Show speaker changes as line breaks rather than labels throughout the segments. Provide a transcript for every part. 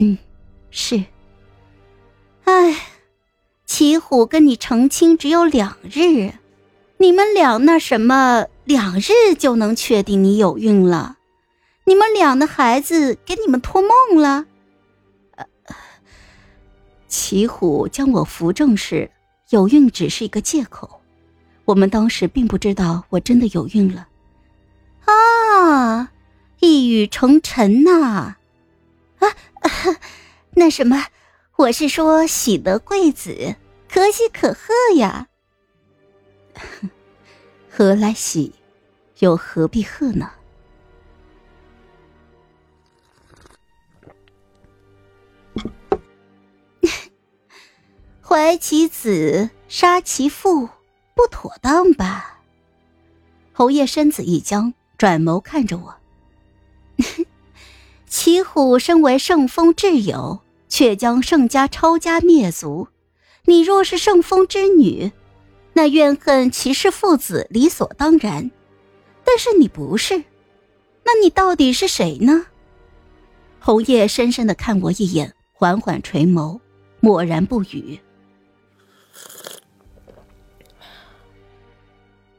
嗯，是。哎，齐虎跟你成亲只有两日，你们俩那什么，两日就能确定你有孕了？你们俩的孩子给你们托梦了？齐虎将我扶正时，有孕只是一个借口。我们当时并不知道我真的有孕了。啊，一语成谶呐！啊，那什么，我是说喜得贵子，可喜可贺呀。何来喜，又何必贺呢？怀其子，杀其父，不妥当吧？侯爷身子一僵，转眸看着我。齐虎身为圣风挚友，却将盛家抄家灭族。你若是圣风之女，那怨恨齐氏父子理所当然。但是你不是，那你到底是谁呢？红叶深深的看我一眼，缓缓垂眸，默然不语。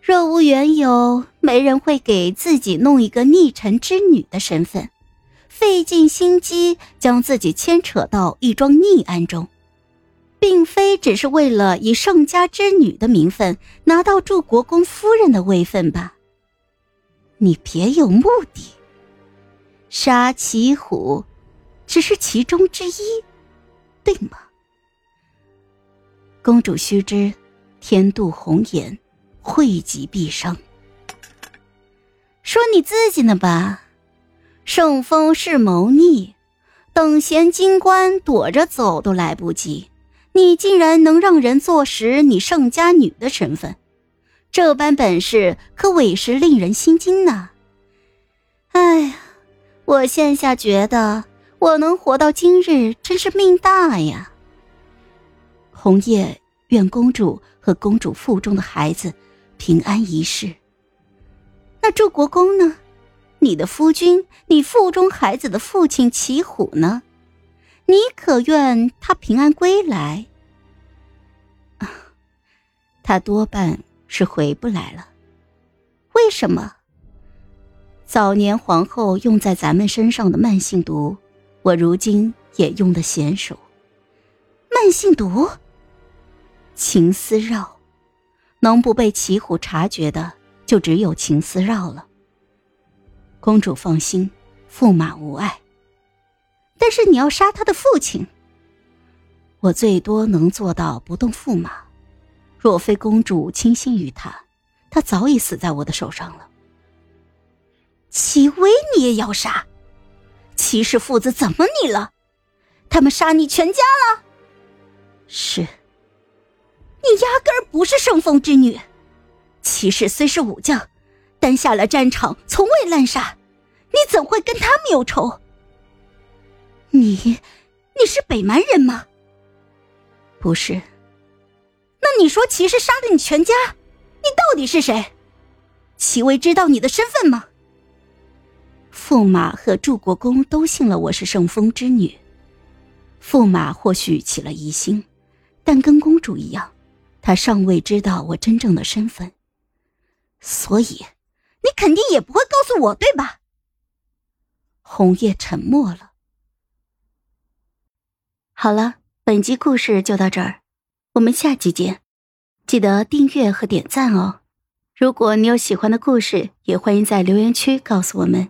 若无缘由，没人会给自己弄一个逆臣之女的身份，费尽心机将自己牵扯到一桩逆案中，并非只是为了以盛家之女的名分拿到祝国公夫人的位分吧？你别有目的，杀齐虎，只是其中之一，对吗？公主须知，天妒红颜。惠及必伤。说你自己呢吧，圣风是谋逆，等闲金官躲着走都来不及，你竟然能让人坐实你盛家女的身份，这般本事可委实令人心惊呐！哎呀，我现下觉得我能活到今日真是命大呀。红叶愿公主和公主腹中的孩子。平安一世。那祝国公呢？你的夫君，你腹中孩子的父亲齐虎呢？你可愿他平安归来？啊，他多半是回不来了。为什么？早年皇后用在咱们身上的慢性毒，我如今也用的娴熟。慢性毒，情丝绕。能不被齐虎察觉的，就只有情丝绕了。公主放心，驸马无碍。但是你要杀他的父亲，我最多能做到不动驸马。若非公主倾心于他，他早已死在我的手上了。齐威，你也要杀？齐氏父子怎么你了？他们杀你全家了？是。你压根儿不是圣风之女，骑士虽是武将，但下了战场从未滥杀，你怎会跟他们有仇？你，你是北蛮人吗？不是。那你说骑士杀了你全家，你到底是谁？齐威知道你的身份吗？驸马和祝国公都信了我是圣风之女，驸马或许起了疑心，但跟公主一样。他尚未知道我真正的身份，所以你肯定也不会告诉我，对吧？红叶沉默了。好了，本集故事就到这儿，我们下集见，记得订阅和点赞哦。如果你有喜欢的故事，也欢迎在留言区告诉我们。